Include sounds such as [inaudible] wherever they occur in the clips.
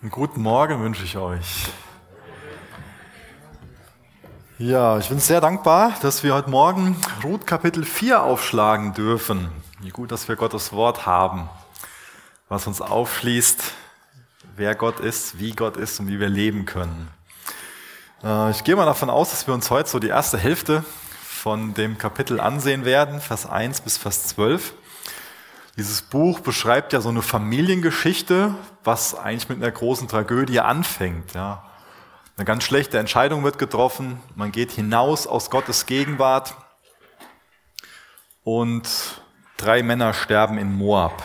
Einen guten Morgen wünsche ich euch. Ja, ich bin sehr dankbar, dass wir heute Morgen Ruth Kapitel 4 aufschlagen dürfen. Wie gut, dass wir Gottes Wort haben, was uns aufschließt, wer Gott ist, wie Gott ist und wie wir leben können. Äh, ich gehe mal davon aus, dass wir uns heute so die erste Hälfte von dem Kapitel ansehen werden, Vers 1 bis Vers 12. Dieses Buch beschreibt ja so eine Familiengeschichte, was eigentlich mit einer großen Tragödie anfängt. Ja. Eine ganz schlechte Entscheidung wird getroffen, man geht hinaus aus Gottes Gegenwart und drei Männer sterben in Moab.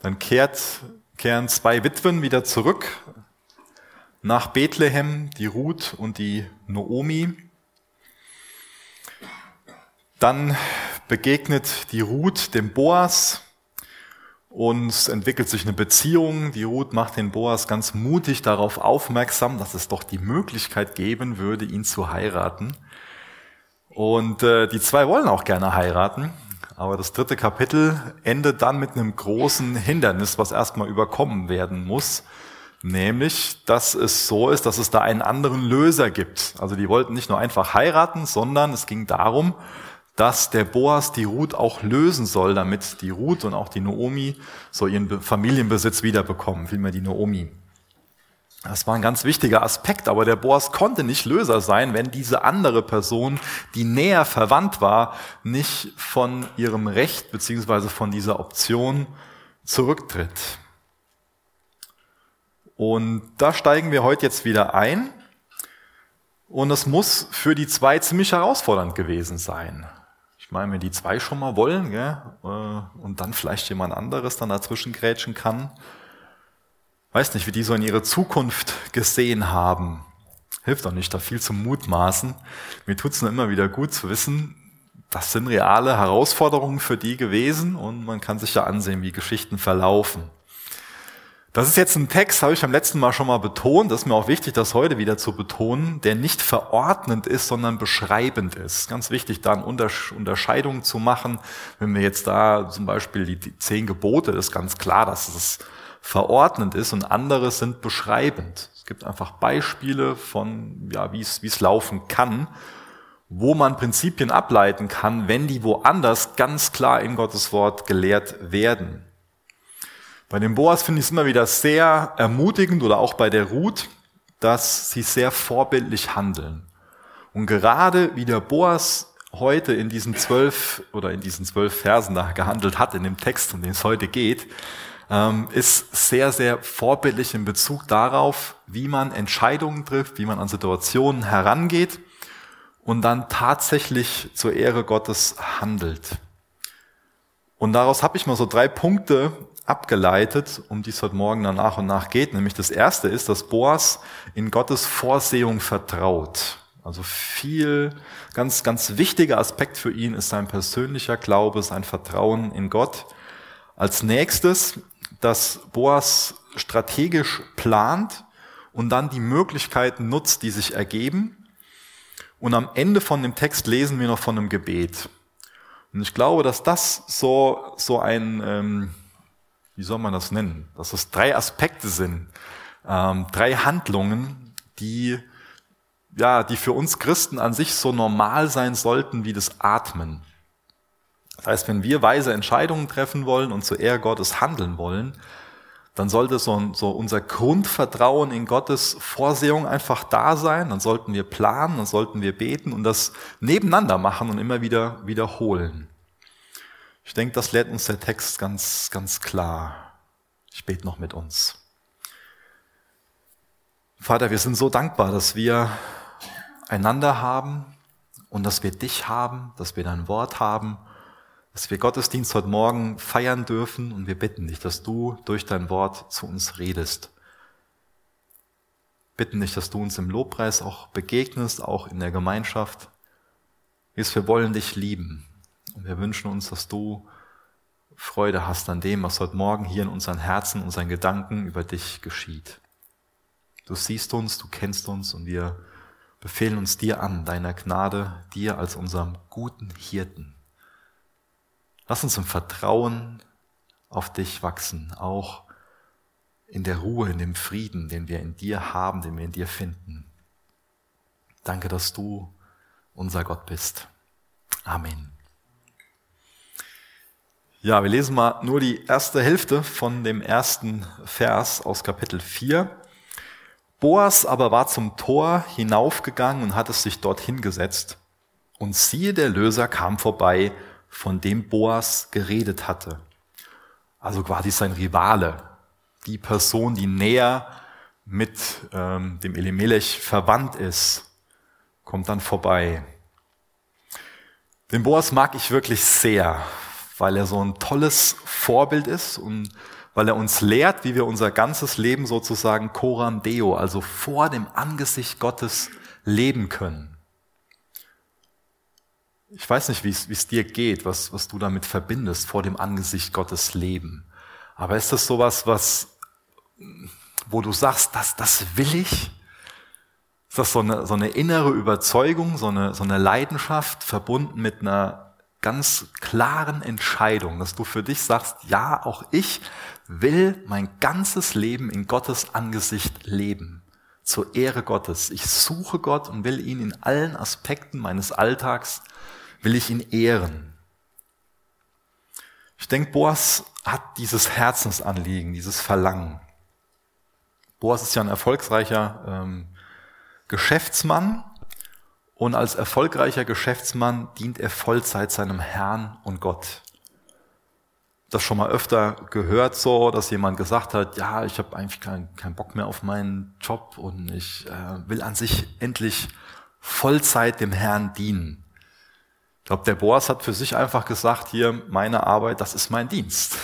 Dann kehrt, kehren zwei Witwen wieder zurück nach Bethlehem, die Ruth und die Noomi. Dann begegnet die Ruth dem Boas und es entwickelt sich eine Beziehung. Die Ruth macht den Boas ganz mutig darauf aufmerksam, dass es doch die Möglichkeit geben würde, ihn zu heiraten. Und äh, die zwei wollen auch gerne heiraten. Aber das dritte Kapitel endet dann mit einem großen Hindernis, was erstmal überkommen werden muss. Nämlich, dass es so ist, dass es da einen anderen Löser gibt. Also die wollten nicht nur einfach heiraten, sondern es ging darum, dass der Boas die Ruth auch lösen soll, damit die Ruth und auch die Noomi so ihren Familienbesitz wiederbekommen, vielmehr die Noomi. Das war ein ganz wichtiger Aspekt, aber der Boas konnte nicht Löser sein, wenn diese andere Person, die näher verwandt war, nicht von ihrem Recht beziehungsweise von dieser Option zurücktritt. Und da steigen wir heute jetzt wieder ein. Und es muss für die zwei ziemlich herausfordernd gewesen sein. Ich meine, wenn die zwei schon mal wollen, gell, äh, und dann vielleicht jemand anderes dann dazwischen grätschen kann, weiß nicht, wie die so in ihre Zukunft gesehen haben. Hilft doch nicht, da viel zu mutmaßen. Mir tut's nur immer wieder gut zu wissen, das sind reale Herausforderungen für die gewesen und man kann sich ja ansehen, wie Geschichten verlaufen. Das ist jetzt ein Text, habe ich beim letzten Mal schon mal betont, das ist mir auch wichtig, das heute wieder zu betonen, der nicht verordnend ist, sondern beschreibend ist. Ganz wichtig, da eine Unterscheidung zu machen. Wenn wir jetzt da zum Beispiel die, zehn Gebote, ist ganz klar, dass es verordnend ist und andere sind beschreibend. Es gibt einfach Beispiele von, ja, wie es, wie es laufen kann, wo man Prinzipien ableiten kann, wenn die woanders ganz klar in Gottes Wort gelehrt werden. Bei dem Boas finde ich es immer wieder sehr ermutigend oder auch bei der Ruth, dass sie sehr vorbildlich handeln. Und gerade wie der Boas heute in diesen zwölf oder in diesen zwölf Versen da gehandelt hat, in dem Text, um den es heute geht, ähm, ist sehr, sehr vorbildlich in Bezug darauf, wie man Entscheidungen trifft, wie man an Situationen herangeht und dann tatsächlich zur Ehre Gottes handelt. Und daraus habe ich mal so drei Punkte abgeleitet, um die es heute Morgen dann nach und nach geht. Nämlich das erste ist, dass Boas in Gottes Vorsehung vertraut. Also viel, ganz, ganz wichtiger Aspekt für ihn ist sein persönlicher Glaube, sein Vertrauen in Gott. Als nächstes, dass Boas strategisch plant und dann die Möglichkeiten nutzt, die sich ergeben. Und am Ende von dem Text lesen wir noch von einem Gebet. Und ich glaube, dass das so, so ein, ähm, wie soll man das nennen? Dass es drei Aspekte sind, ähm, drei Handlungen, die ja, die für uns Christen an sich so normal sein sollten wie das Atmen. Das heißt, wenn wir weise Entscheidungen treffen wollen und zur Ehre Gottes handeln wollen, dann sollte so, so unser Grundvertrauen in Gottes Vorsehung einfach da sein. Dann sollten wir planen, dann sollten wir beten und das nebeneinander machen und immer wieder wiederholen. Ich denke, das lehrt uns der Text ganz, ganz klar. Ich bete noch mit uns. Vater, wir sind so dankbar, dass wir einander haben und dass wir dich haben, dass wir dein Wort haben, dass wir Gottesdienst heute Morgen feiern dürfen und wir bitten dich, dass du durch dein Wort zu uns redest. Bitten dich, dass du uns im Lobpreis auch begegnest, auch in der Gemeinschaft. Wir wollen dich lieben und wir wünschen uns, dass du Freude hast an dem, was heute Morgen hier in unseren Herzen, unseren Gedanken über dich geschieht. Du siehst uns, du kennst uns und wir befehlen uns dir an, deiner Gnade, dir als unserem guten Hirten. Lass uns im Vertrauen auf dich wachsen, auch in der Ruhe, in dem Frieden, den wir in dir haben, den wir in dir finden. Danke, dass du unser Gott bist. Amen. Ja, wir lesen mal nur die erste Hälfte von dem ersten Vers aus Kapitel 4. Boas aber war zum Tor hinaufgegangen und hat es sich dort hingesetzt. Und siehe, der Löser kam vorbei, von dem Boas geredet hatte. Also quasi sein Rivale, die Person, die näher mit ähm, dem Elimelech verwandt ist, kommt dann vorbei. Den Boas mag ich wirklich sehr, weil er so ein tolles Vorbild ist und weil er uns lehrt, wie wir unser ganzes Leben sozusagen coram deo, also vor dem Angesicht Gottes leben können. Ich weiß nicht, wie es dir geht, was, was du damit verbindest, vor dem Angesicht Gottes leben. Aber ist das sowas, was, wo du sagst, das, das will ich? Ist das so eine, so eine innere Überzeugung, so eine, so eine Leidenschaft verbunden mit einer ganz klaren Entscheidung, dass du für dich sagst, ja, auch ich will mein ganzes Leben in Gottes Angesicht leben, zur Ehre Gottes. Ich suche Gott und will ihn in allen Aspekten meines Alltags, will ich ihn ehren. Ich denke, Boas hat dieses Herzensanliegen, dieses Verlangen. Boas ist ja ein erfolgreicher ähm, Geschäftsmann und als erfolgreicher Geschäftsmann dient er Vollzeit seinem Herrn und Gott. Das schon mal öfter gehört so, dass jemand gesagt hat, ja, ich habe eigentlich keinen kein Bock mehr auf meinen Job und ich äh, will an sich endlich Vollzeit dem Herrn dienen. Ich glaube, der Boas hat für sich einfach gesagt, hier, meine Arbeit, das ist mein Dienst.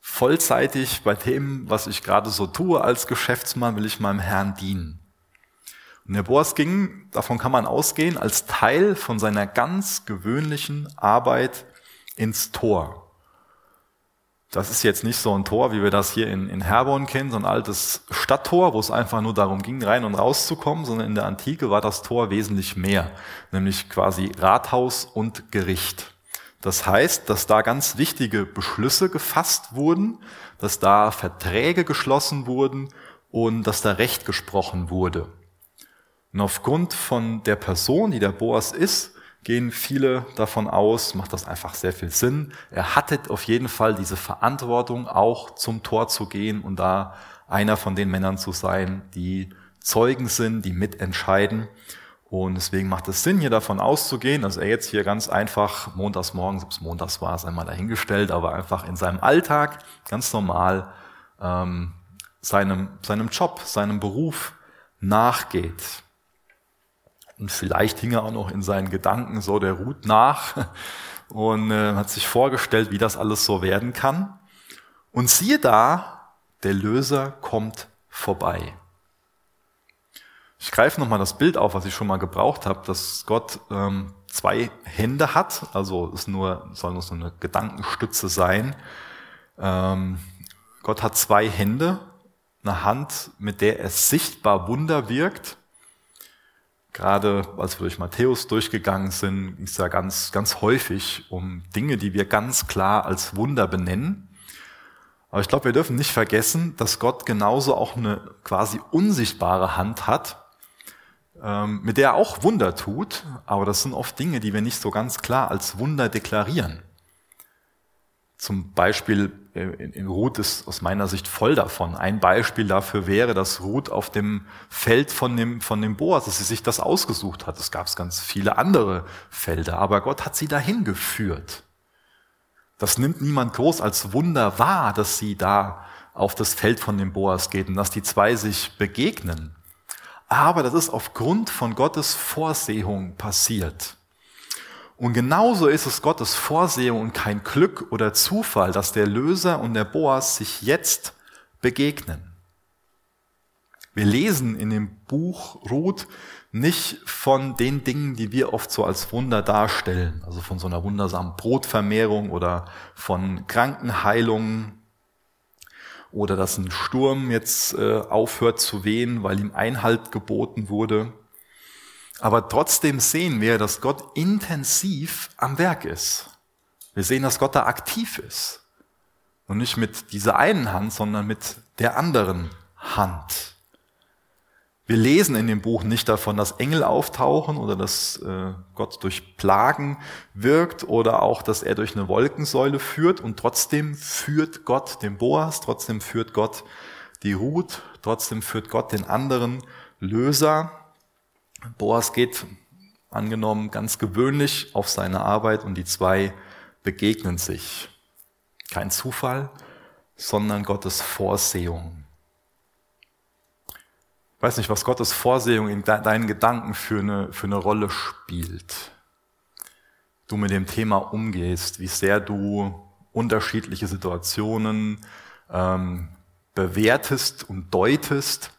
Vollzeitig bei dem, was ich gerade so tue als Geschäftsmann, will ich meinem Herrn dienen. Und der Boas ging, davon kann man ausgehen, als Teil von seiner ganz gewöhnlichen Arbeit ins Tor. Das ist jetzt nicht so ein Tor, wie wir das hier in, in Herborn kennen, so ein altes Stadttor, wo es einfach nur darum ging, rein und rauszukommen, sondern in der Antike war das Tor wesentlich mehr, nämlich quasi Rathaus und Gericht. Das heißt, dass da ganz wichtige Beschlüsse gefasst wurden, dass da Verträge geschlossen wurden und dass da Recht gesprochen wurde. Und aufgrund von der Person, die der Boas ist, gehen viele davon aus, macht das einfach sehr viel Sinn. Er hatte auf jeden Fall diese Verantwortung, auch zum Tor zu gehen und da einer von den Männern zu sein, die Zeugen sind, die mitentscheiden. Und deswegen macht es Sinn, hier davon auszugehen, dass er jetzt hier ganz einfach montags morgens, ob es montags war, ist einmal dahingestellt, aber einfach in seinem Alltag ganz normal ähm, seinem, seinem Job, seinem Beruf nachgeht. Und vielleicht hing er auch noch in seinen Gedanken so der Ruth nach und äh, hat sich vorgestellt, wie das alles so werden kann. Und siehe da, der Löser kommt vorbei. Ich greife nochmal das Bild auf, was ich schon mal gebraucht habe, dass Gott ähm, zwei Hände hat, also es nur, soll nur so eine Gedankenstütze sein. Ähm, Gott hat zwei Hände, eine Hand, mit der er sichtbar Wunder wirkt Gerade als wir durch Matthäus durchgegangen sind, ging es ja ganz, ganz häufig um Dinge, die wir ganz klar als Wunder benennen. Aber ich glaube, wir dürfen nicht vergessen, dass Gott genauso auch eine quasi unsichtbare Hand hat, ähm, mit der er auch Wunder tut. Aber das sind oft Dinge, die wir nicht so ganz klar als Wunder deklarieren. Zum Beispiel äh, in Ruth ist aus meiner Sicht voll davon. Ein Beispiel dafür wäre, dass Ruth auf dem Feld von dem, von dem Boas, dass sie sich das ausgesucht hat. Es gab ganz viele andere Felder, aber Gott hat sie dahin geführt. Das nimmt niemand groß als Wunder wahr, dass sie da auf das Feld von dem Boas geht und dass die zwei sich begegnen. Aber das ist aufgrund von Gottes Vorsehung passiert. Und genauso ist es Gottes Vorsehung und kein Glück oder Zufall, dass der Löser und der Boas sich jetzt begegnen. Wir lesen in dem Buch Ruth nicht von den Dingen, die wir oft so als Wunder darstellen, also von so einer wundersamen Brotvermehrung oder von Krankenheilungen oder dass ein Sturm jetzt äh, aufhört zu wehen, weil ihm Einhalt geboten wurde. Aber trotzdem sehen wir, dass Gott intensiv am Werk ist. Wir sehen, dass Gott da aktiv ist. Und nicht mit dieser einen Hand, sondern mit der anderen Hand. Wir lesen in dem Buch nicht davon, dass Engel auftauchen oder dass äh, Gott durch Plagen wirkt oder auch, dass er durch eine Wolkensäule führt und trotzdem führt Gott den Boas, trotzdem führt Gott die Ruth, trotzdem führt Gott den anderen Löser. Boas geht angenommen ganz gewöhnlich auf seine Arbeit und die zwei begegnen sich. Kein Zufall, sondern Gottes Vorsehung. Ich weiß nicht, was Gottes Vorsehung in deinen Gedanken für eine, für eine Rolle spielt. Du mit dem Thema umgehst, wie sehr du unterschiedliche Situationen ähm, bewertest und deutest.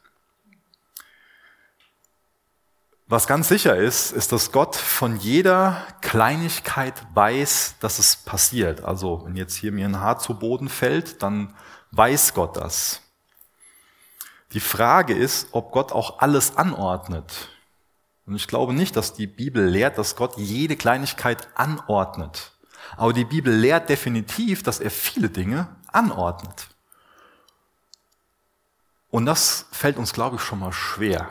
Was ganz sicher ist, ist, dass Gott von jeder Kleinigkeit weiß, dass es passiert. Also wenn jetzt hier mir ein Haar zu Boden fällt, dann weiß Gott das. Die Frage ist, ob Gott auch alles anordnet. Und ich glaube nicht, dass die Bibel lehrt, dass Gott jede Kleinigkeit anordnet. Aber die Bibel lehrt definitiv, dass er viele Dinge anordnet. Und das fällt uns, glaube ich, schon mal schwer,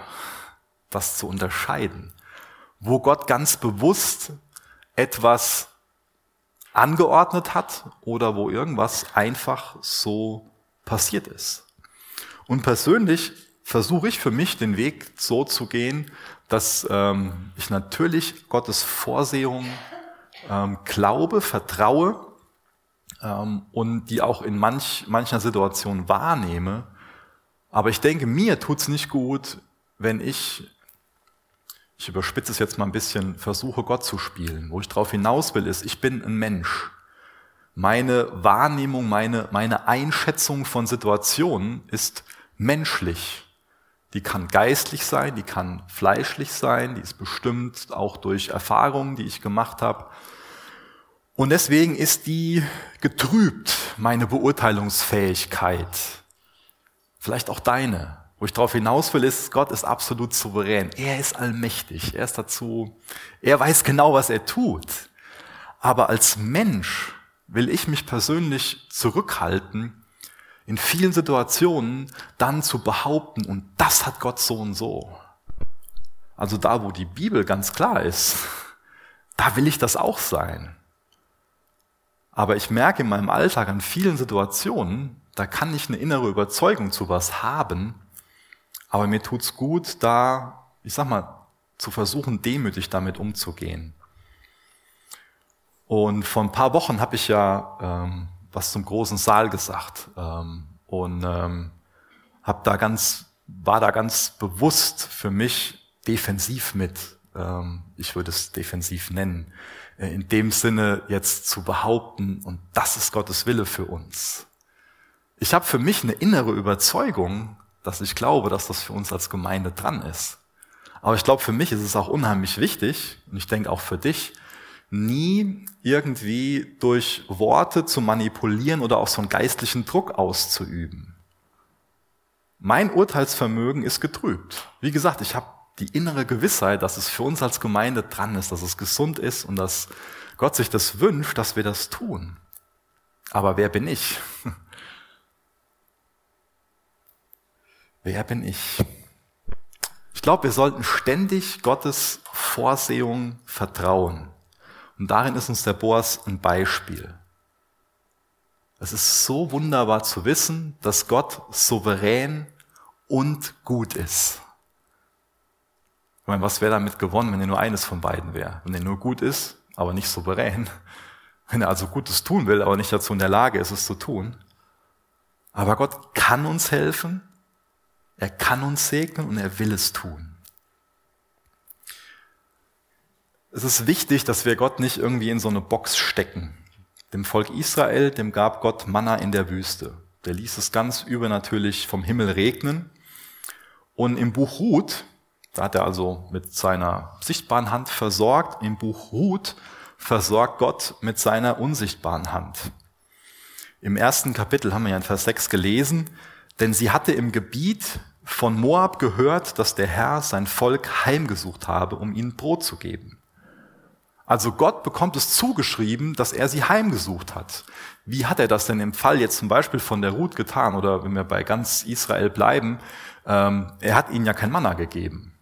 das zu unterscheiden. Wo Gott ganz bewusst etwas angeordnet hat oder wo irgendwas einfach so passiert ist. Und persönlich versuche ich für mich den Weg so zu gehen, dass ähm, ich natürlich Gottes Vorsehung ähm, glaube, vertraue ähm, und die auch in manch, mancher Situation wahrnehme. Aber ich denke, mir tut's nicht gut, wenn ich, ich überspitze es jetzt mal ein bisschen, versuche Gott zu spielen. Wo ich darauf hinaus will, ist, ich bin ein Mensch. Meine Wahrnehmung, meine, meine Einschätzung von Situationen ist menschlich. Die kann geistlich sein, die kann fleischlich sein, die ist bestimmt auch durch Erfahrungen, die ich gemacht habe. Und deswegen ist die getrübt, meine Beurteilungsfähigkeit. Vielleicht auch deine. Wo ich darauf hinaus will, ist, Gott ist absolut souverän. Er ist allmächtig. Er ist dazu, er weiß genau, was er tut. Aber als Mensch will ich mich persönlich zurückhalten, in vielen Situationen dann zu behaupten, und das hat Gott so und so. Also da, wo die Bibel ganz klar ist, da will ich das auch sein. Aber ich merke in meinem Alltag an vielen Situationen, da kann ich eine innere Überzeugung zu was haben, aber mir tut's gut, da, ich sag mal, zu versuchen, demütig damit umzugehen. Und vor ein paar Wochen habe ich ja ähm, was zum großen Saal gesagt ähm, und ähm, hab da ganz, war da ganz bewusst für mich defensiv mit. Ähm, ich würde es defensiv nennen. Äh, in dem Sinne jetzt zu behaupten, und das ist Gottes Wille für uns. Ich habe für mich eine innere Überzeugung, dass ich glaube, dass das für uns als Gemeinde dran ist. Aber ich glaube, für mich ist es auch unheimlich wichtig, und ich denke auch für dich, nie irgendwie durch Worte zu manipulieren oder auch so einen geistlichen Druck auszuüben. Mein Urteilsvermögen ist getrübt. Wie gesagt, ich habe die innere Gewissheit, dass es für uns als Gemeinde dran ist, dass es gesund ist und dass Gott sich das wünscht, dass wir das tun. Aber wer bin ich? [laughs] Wer bin ich? Ich glaube, wir sollten ständig Gottes Vorsehung vertrauen. Und darin ist uns der Boas ein Beispiel. Es ist so wunderbar zu wissen, dass Gott souverän und gut ist. Ich meine, was wäre damit gewonnen, wenn er nur eines von beiden wäre? Wenn er nur gut ist, aber nicht souverän. Wenn er also Gutes tun will, aber nicht dazu in der Lage ist, es zu tun. Aber Gott kann uns helfen, er kann uns segnen und er will es tun. Es ist wichtig, dass wir Gott nicht irgendwie in so eine Box stecken. Dem Volk Israel, dem gab Gott Manna in der Wüste. Der ließ es ganz übernatürlich vom Himmel regnen. Und im Buch Ruth, da hat er also mit seiner sichtbaren Hand versorgt, im Buch Ruth versorgt Gott mit seiner unsichtbaren Hand. Im ersten Kapitel haben wir ja in Vers 6 gelesen, denn sie hatte im Gebiet von Moab gehört, dass der Herr sein Volk heimgesucht habe, um ihnen Brot zu geben. Also Gott bekommt es zugeschrieben, dass er sie heimgesucht hat. Wie hat er das denn im Fall jetzt zum Beispiel von der Ruth getan? Oder wenn wir bei ganz Israel bleiben, ähm, er hat ihnen ja kein Manna gegeben.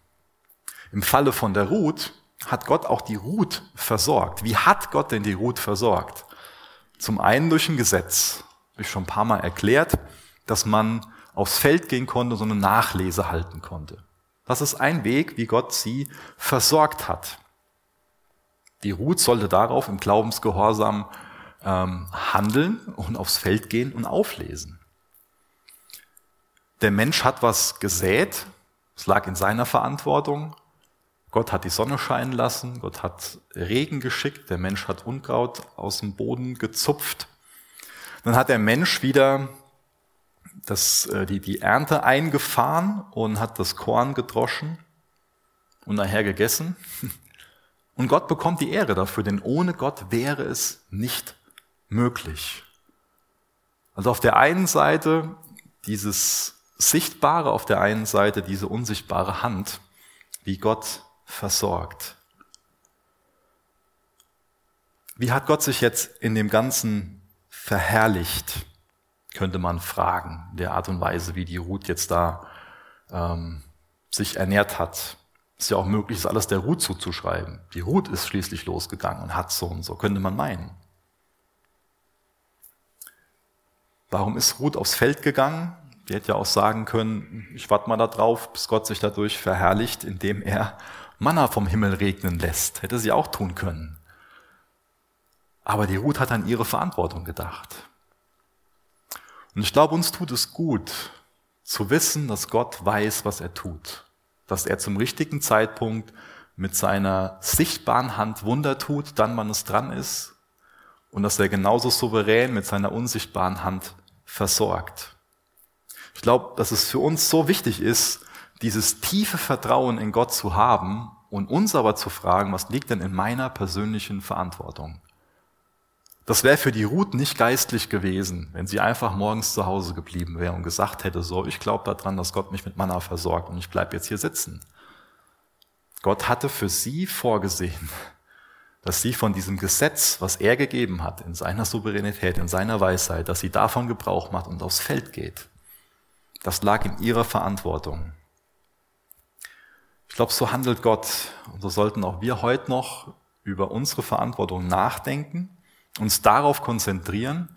Im Falle von der Ruth hat Gott auch die Ruth versorgt. Wie hat Gott denn die Ruth versorgt? Zum einen durch ein Gesetz, habe ich schon ein paar Mal erklärt, dass man aufs Feld gehen konnte, so eine Nachlese halten konnte. Das ist ein Weg, wie Gott sie versorgt hat. Die Ruth sollte darauf im Glaubensgehorsam ähm, handeln und aufs Feld gehen und auflesen. Der Mensch hat was gesät, es lag in seiner Verantwortung. Gott hat die Sonne scheinen lassen, Gott hat Regen geschickt, der Mensch hat Unkraut aus dem Boden gezupft. Dann hat der Mensch wieder das, äh, die, die Ernte eingefahren und hat das Korn gedroschen und nachher gegessen. [laughs] Und Gott bekommt die Ehre dafür, denn ohne Gott wäre es nicht möglich. Also auf der einen Seite dieses Sichtbare, auf der einen Seite diese unsichtbare Hand, wie Gott versorgt. Wie hat Gott sich jetzt in dem Ganzen verherrlicht? Könnte man fragen, der Art und Weise, wie die Ruth jetzt da ähm, sich ernährt hat. Ist ja auch möglich, ist alles der Ruth zuzuschreiben. Die Ruth ist schließlich losgegangen und hat so und so, könnte man meinen. Warum ist Ruth aufs Feld gegangen? Die hätte ja auch sagen können, ich warte mal da drauf, bis Gott sich dadurch verherrlicht, indem er Manna vom Himmel regnen lässt. Hätte sie auch tun können. Aber die Ruth hat an ihre Verantwortung gedacht. Und ich glaube, uns tut es gut zu wissen, dass Gott weiß, was er tut. Dass er zum richtigen Zeitpunkt mit seiner sichtbaren Hand Wunder tut, dann wann es dran ist. Und dass er genauso souverän mit seiner unsichtbaren Hand versorgt. Ich glaube, dass es für uns so wichtig ist, dieses tiefe Vertrauen in Gott zu haben und uns aber zu fragen, was liegt denn in meiner persönlichen Verantwortung? Das wäre für die Ruth nicht geistlich gewesen, wenn sie einfach morgens zu Hause geblieben wäre und gesagt hätte, so, ich glaube daran, dass Gott mich mit Manna versorgt und ich bleibe jetzt hier sitzen. Gott hatte für sie vorgesehen, [laughs] dass sie von diesem Gesetz, was er gegeben hat, in seiner Souveränität, in seiner Weisheit, dass sie davon Gebrauch macht und aufs Feld geht. Das lag in ihrer Verantwortung. Ich glaube, so handelt Gott und so sollten auch wir heute noch über unsere Verantwortung nachdenken uns darauf konzentrieren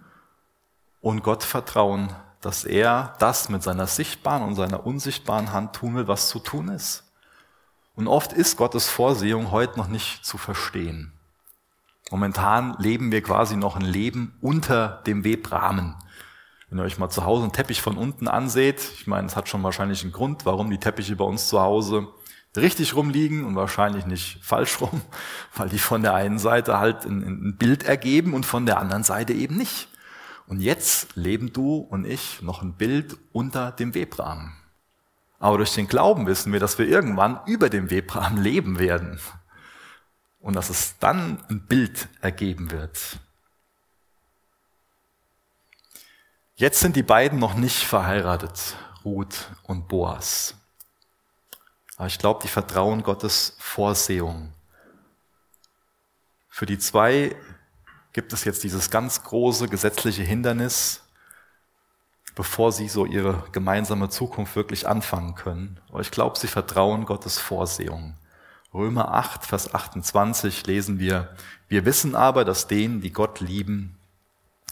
und Gott vertrauen, dass er das mit seiner sichtbaren und seiner unsichtbaren Hand tun will, was zu tun ist. Und oft ist Gottes Vorsehung heute noch nicht zu verstehen. Momentan leben wir quasi noch ein Leben unter dem Webrahmen. Wenn ihr euch mal zu Hause einen Teppich von unten anseht, ich meine, es hat schon wahrscheinlich einen Grund, warum die Teppiche bei uns zu Hause richtig rumliegen und wahrscheinlich nicht falsch rum, weil die von der einen Seite halt ein, ein, Bild ergeben und von der anderen Seite eben nicht. Und jetzt leben du und ich noch ein Bild unter dem Webrahmen. Aber durch den Glauben wissen wir, dass wir irgendwann über dem Webrahmen leben werden. Und dass es dann ein Bild ergeben wird. Jetzt sind die beiden noch nicht verheiratet, Ruth und Boas. Aber ich glaube, die vertrauen Gottes Vorsehung. Für die zwei gibt es jetzt dieses ganz große gesetzliche Hindernis, bevor sie so ihre gemeinsame Zukunft wirklich anfangen können. Aber ich glaube, sie vertrauen Gottes Vorsehung. Römer 8, Vers 28 lesen wir, wir wissen aber, dass denen, die Gott lieben,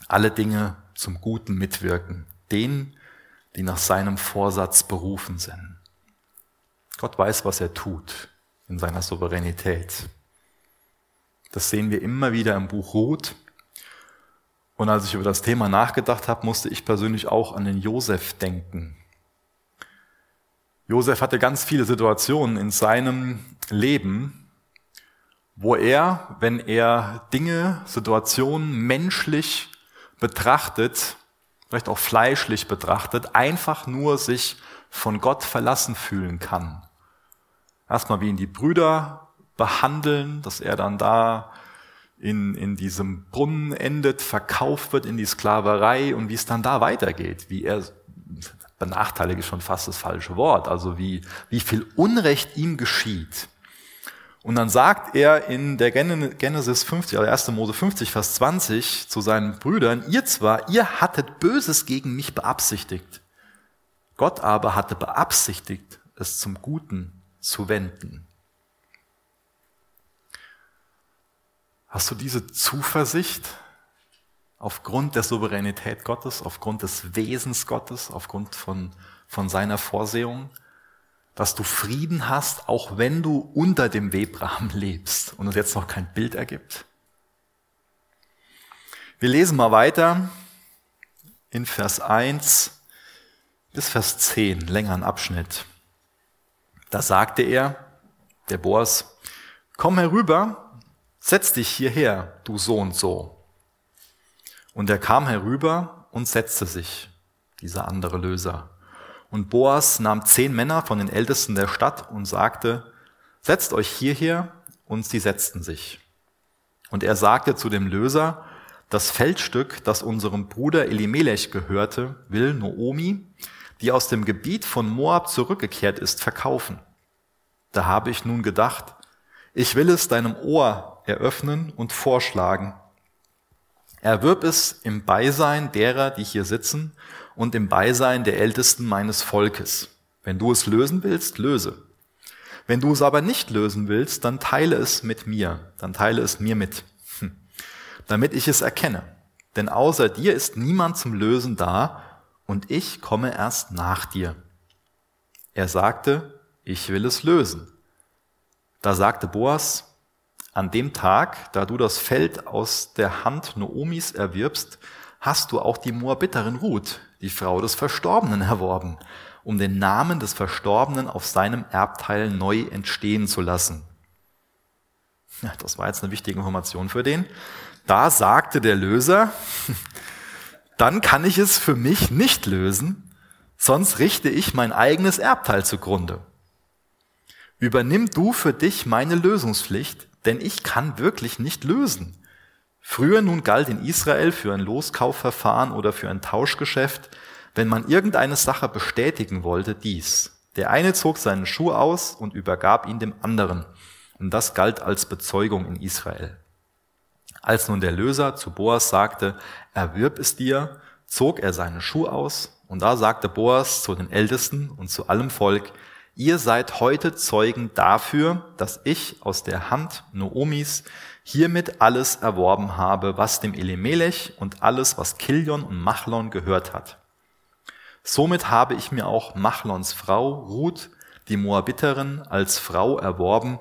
alle Dinge zum Guten mitwirken, denen, die nach seinem Vorsatz berufen sind. Gott weiß, was er tut in seiner Souveränität. Das sehen wir immer wieder im Buch Ruth. Und als ich über das Thema nachgedacht habe, musste ich persönlich auch an den Josef denken. Josef hatte ganz viele Situationen in seinem Leben, wo er, wenn er Dinge, Situationen menschlich betrachtet, vielleicht auch fleischlich betrachtet, einfach nur sich von Gott verlassen fühlen kann erstmal wie ihn die Brüder behandeln, dass er dann da in, in diesem Brunnen endet, verkauft wird in die Sklaverei und wie es dann da weitergeht, wie er, benachteilige schon fast das falsche Wort, also wie, wie viel Unrecht ihm geschieht. Und dann sagt er in der Genesis 50, also 1. Mose 50, Vers 20 zu seinen Brüdern, ihr zwar, ihr hattet Böses gegen mich beabsichtigt, Gott aber hatte beabsichtigt, es zum Guten zu wenden. Hast du diese Zuversicht aufgrund der Souveränität Gottes, aufgrund des Wesens Gottes, aufgrund von, von seiner Vorsehung? dass du Frieden hast, auch wenn du unter dem Webrahmen [laughs] lebst und es jetzt noch kein Bild ergibt? Wir lesen mal weiter in Vers 1 bis Vers 10, längeren Abschnitt. Da sagte er, der Boas, komm herüber, setz dich hierher, du so und so. Und er kam herüber und setzte sich, dieser andere Löser. Und Boas nahm zehn Männer von den Ältesten der Stadt und sagte, setzt euch hierher, und sie setzten sich. Und er sagte zu dem Löser, das Feldstück, das unserem Bruder Elimelech gehörte, will Noomi, die aus dem Gebiet von Moab zurückgekehrt ist, verkaufen. Da habe ich nun gedacht, ich will es deinem Ohr eröffnen und vorschlagen. Erwirb es im Beisein derer, die hier sitzen, und im Beisein der Ältesten meines Volkes. Wenn du es lösen willst, löse. Wenn du es aber nicht lösen willst, dann teile es mit mir, dann teile es mir mit, hm. damit ich es erkenne. Denn außer dir ist niemand zum Lösen da, und ich komme erst nach dir. Er sagte, ich will es lösen. Da sagte Boas, an dem Tag, da du das Feld aus der Hand Noomis erwirbst, hast du auch die Moabiterin Ruth, die Frau des Verstorbenen, erworben, um den Namen des Verstorbenen auf seinem Erbteil neu entstehen zu lassen. Ja, das war jetzt eine wichtige Information für den. Da sagte der Löser, [laughs] dann kann ich es für mich nicht lösen, sonst richte ich mein eigenes Erbteil zugrunde. Übernimm du für dich meine Lösungspflicht, denn ich kann wirklich nicht lösen. Früher nun galt in Israel für ein Loskaufverfahren oder für ein Tauschgeschäft, wenn man irgendeine Sache bestätigen wollte, dies. Der eine zog seinen Schuh aus und übergab ihn dem anderen. Und das galt als Bezeugung in Israel. Als nun der Löser zu Boas sagte, erwirb es dir, zog er seinen Schuh aus, und da sagte Boas zu den Ältesten und zu allem Volk, ihr seid heute Zeugen dafür, dass ich aus der Hand Noomis hiermit alles erworben habe, was dem Elimelech und alles, was Kilion und Machlon gehört hat. Somit habe ich mir auch Machlons Frau Ruth, die Moabiterin, als Frau erworben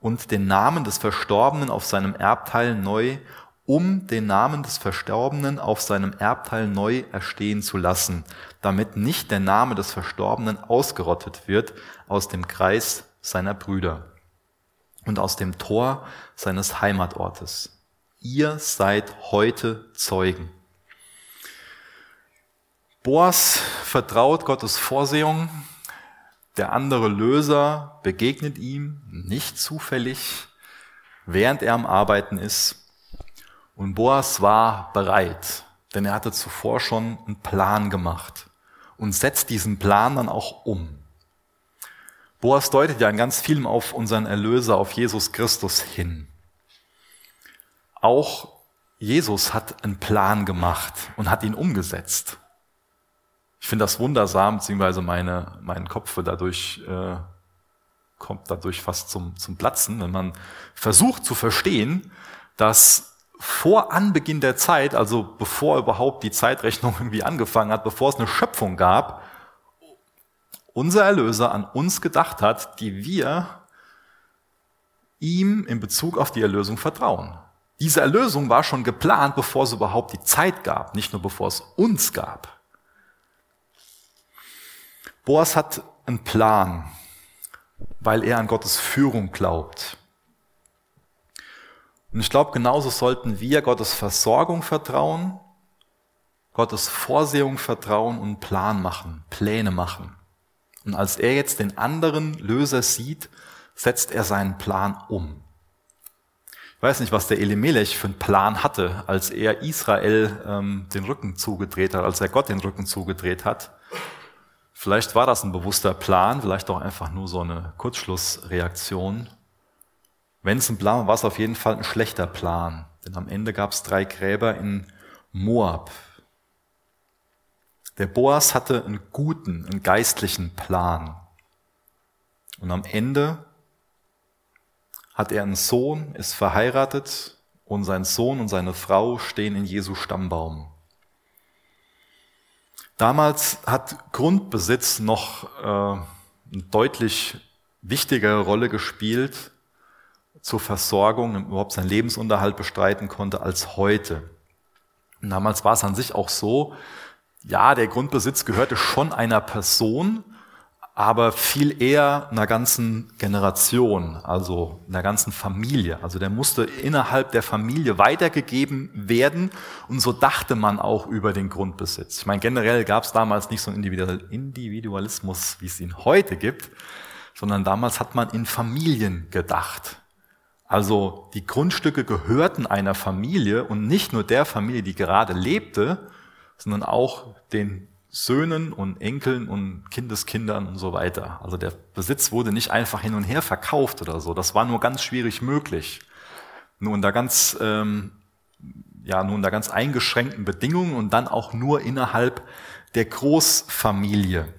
und den Namen des Verstorbenen auf seinem Erbteil neu, um den Namen des Verstorbenen auf seinem Erbteil neu erstehen zu lassen, damit nicht der Name des Verstorbenen ausgerottet wird aus dem Kreis seiner Brüder und aus dem Tor seines Heimatortes. Ihr seid heute Zeugen. Boas vertraut Gottes Vorsehung. Der andere Löser begegnet ihm nicht zufällig, während er am Arbeiten ist. Und Boas war bereit, denn er hatte zuvor schon einen Plan gemacht und setzt diesen Plan dann auch um. Boas deutet ja in ganz vielem auf unseren Erlöser, auf Jesus Christus hin. Auch Jesus hat einen Plan gemacht und hat ihn umgesetzt. Ich finde das wundersam, beziehungsweise meine, mein Kopf dadurch, äh, kommt dadurch fast zum, zum Platzen, wenn man versucht zu verstehen, dass vor Anbeginn der Zeit, also bevor überhaupt die Zeitrechnung [laughs] irgendwie angefangen hat, bevor es eine Schöpfung gab, unser Erlöser an uns gedacht hat, die wir ihm in Bezug auf die Erlösung vertrauen. Diese Erlösung war schon geplant, bevor es überhaupt die Zeit gab, nicht nur bevor es uns gab. Boas hat einen Plan, weil er an Gottes Führung glaubt. Und ich glaube, genauso sollten wir Gottes Versorgung vertrauen, Gottes Vorsehung vertrauen und Plan machen, Pläne machen. Und als er jetzt den anderen Löser sieht, setzt er seinen Plan um. Ich weiß nicht, was der Elimelech für einen Plan hatte, als er Israel ähm, den Rücken zugedreht hat, als er Gott den Rücken zugedreht hat. Vielleicht war das ein bewusster Plan, vielleicht auch einfach nur so eine Kurzschlussreaktion. Wenn es ein Plan war, war es auf jeden Fall ein schlechter Plan. Denn am Ende gab es drei Gräber in Moab. Der Boas hatte einen guten, einen geistlichen Plan. Und am Ende hat er einen Sohn, ist verheiratet und sein Sohn und seine Frau stehen in Jesu Stammbaum. Damals hat Grundbesitz noch äh, eine deutlich wichtigere Rolle gespielt zur Versorgung, überhaupt seinen Lebensunterhalt bestreiten konnte als heute. Und damals war es an sich auch so, ja, der Grundbesitz gehörte schon einer Person, aber viel eher einer ganzen Generation, also einer ganzen Familie. Also der musste innerhalb der Familie weitergegeben werden und so dachte man auch über den Grundbesitz. Ich meine, generell gab es damals nicht so einen Individualismus, wie es ihn heute gibt, sondern damals hat man in Familien gedacht. Also die Grundstücke gehörten einer Familie und nicht nur der Familie, die gerade lebte, sondern auch den Söhnen und Enkeln und Kindeskindern und so weiter. Also der Besitz wurde nicht einfach hin und her verkauft oder so. Das war nur ganz schwierig möglich. Nur unter ganz, ähm, ja, nur unter ganz eingeschränkten Bedingungen und dann auch nur innerhalb der Großfamilie.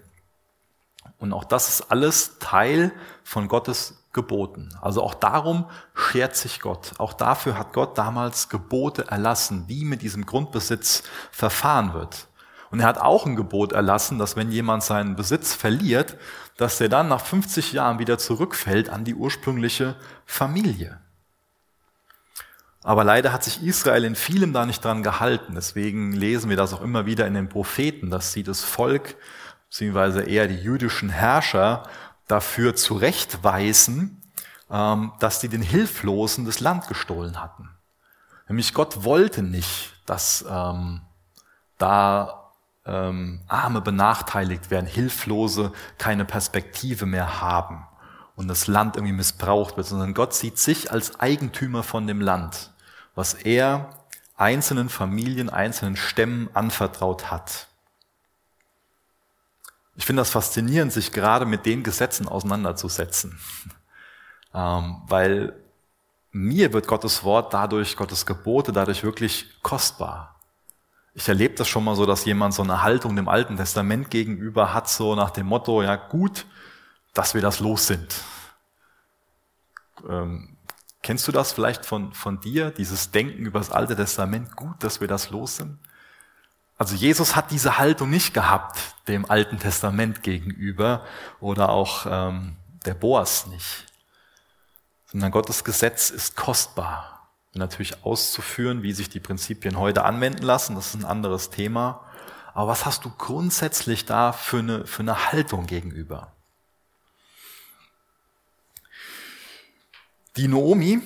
Und auch das ist alles Teil von Gottes Geboten. Also auch darum schert sich Gott. Auch dafür hat Gott damals Gebote erlassen, wie mit diesem Grundbesitz verfahren wird. Und er hat auch ein Gebot erlassen, dass wenn jemand seinen Besitz verliert, dass er dann nach 50 Jahren wieder zurückfällt an die ursprüngliche Familie. Aber leider hat sich Israel in vielem da nicht dran gehalten. Deswegen lesen wir das auch immer wieder in den Propheten, dass sie das Volk, beziehungsweise eher die jüdischen Herrscher, dafür zurechtweisen, ähm, dass sie den Hilflosen das Land gestohlen hatten. Nämlich Gott wollte nicht, dass ähm, da ähm, Arme benachteiligt werden, Hilflose keine Perspektive mehr haben und das Land irgendwie missbraucht wird, sondern Gott sieht sich als Eigentümer von dem Land, was er einzelnen Familien, einzelnen Stämmen anvertraut hat. Ich finde das faszinierend, sich gerade mit den Gesetzen auseinanderzusetzen, [laughs] ähm, weil mir wird Gottes Wort dadurch, Gottes Gebote dadurch wirklich kostbar. Ich erlebe das schon mal so, dass jemand so eine Haltung dem Alten Testament gegenüber hat, so nach dem Motto, ja gut, dass wir das los sind. Ähm, kennst du das vielleicht von, von dir, dieses Denken über das Alte Testament, gut, dass wir das los sind? Also Jesus hat diese Haltung nicht gehabt dem Alten Testament gegenüber oder auch ähm, der Boas nicht, sondern Gottes Gesetz ist kostbar natürlich auszuführen, wie sich die Prinzipien heute anwenden lassen. Das ist ein anderes Thema. Aber was hast du grundsätzlich da für eine, für eine Haltung gegenüber? Die Noomi,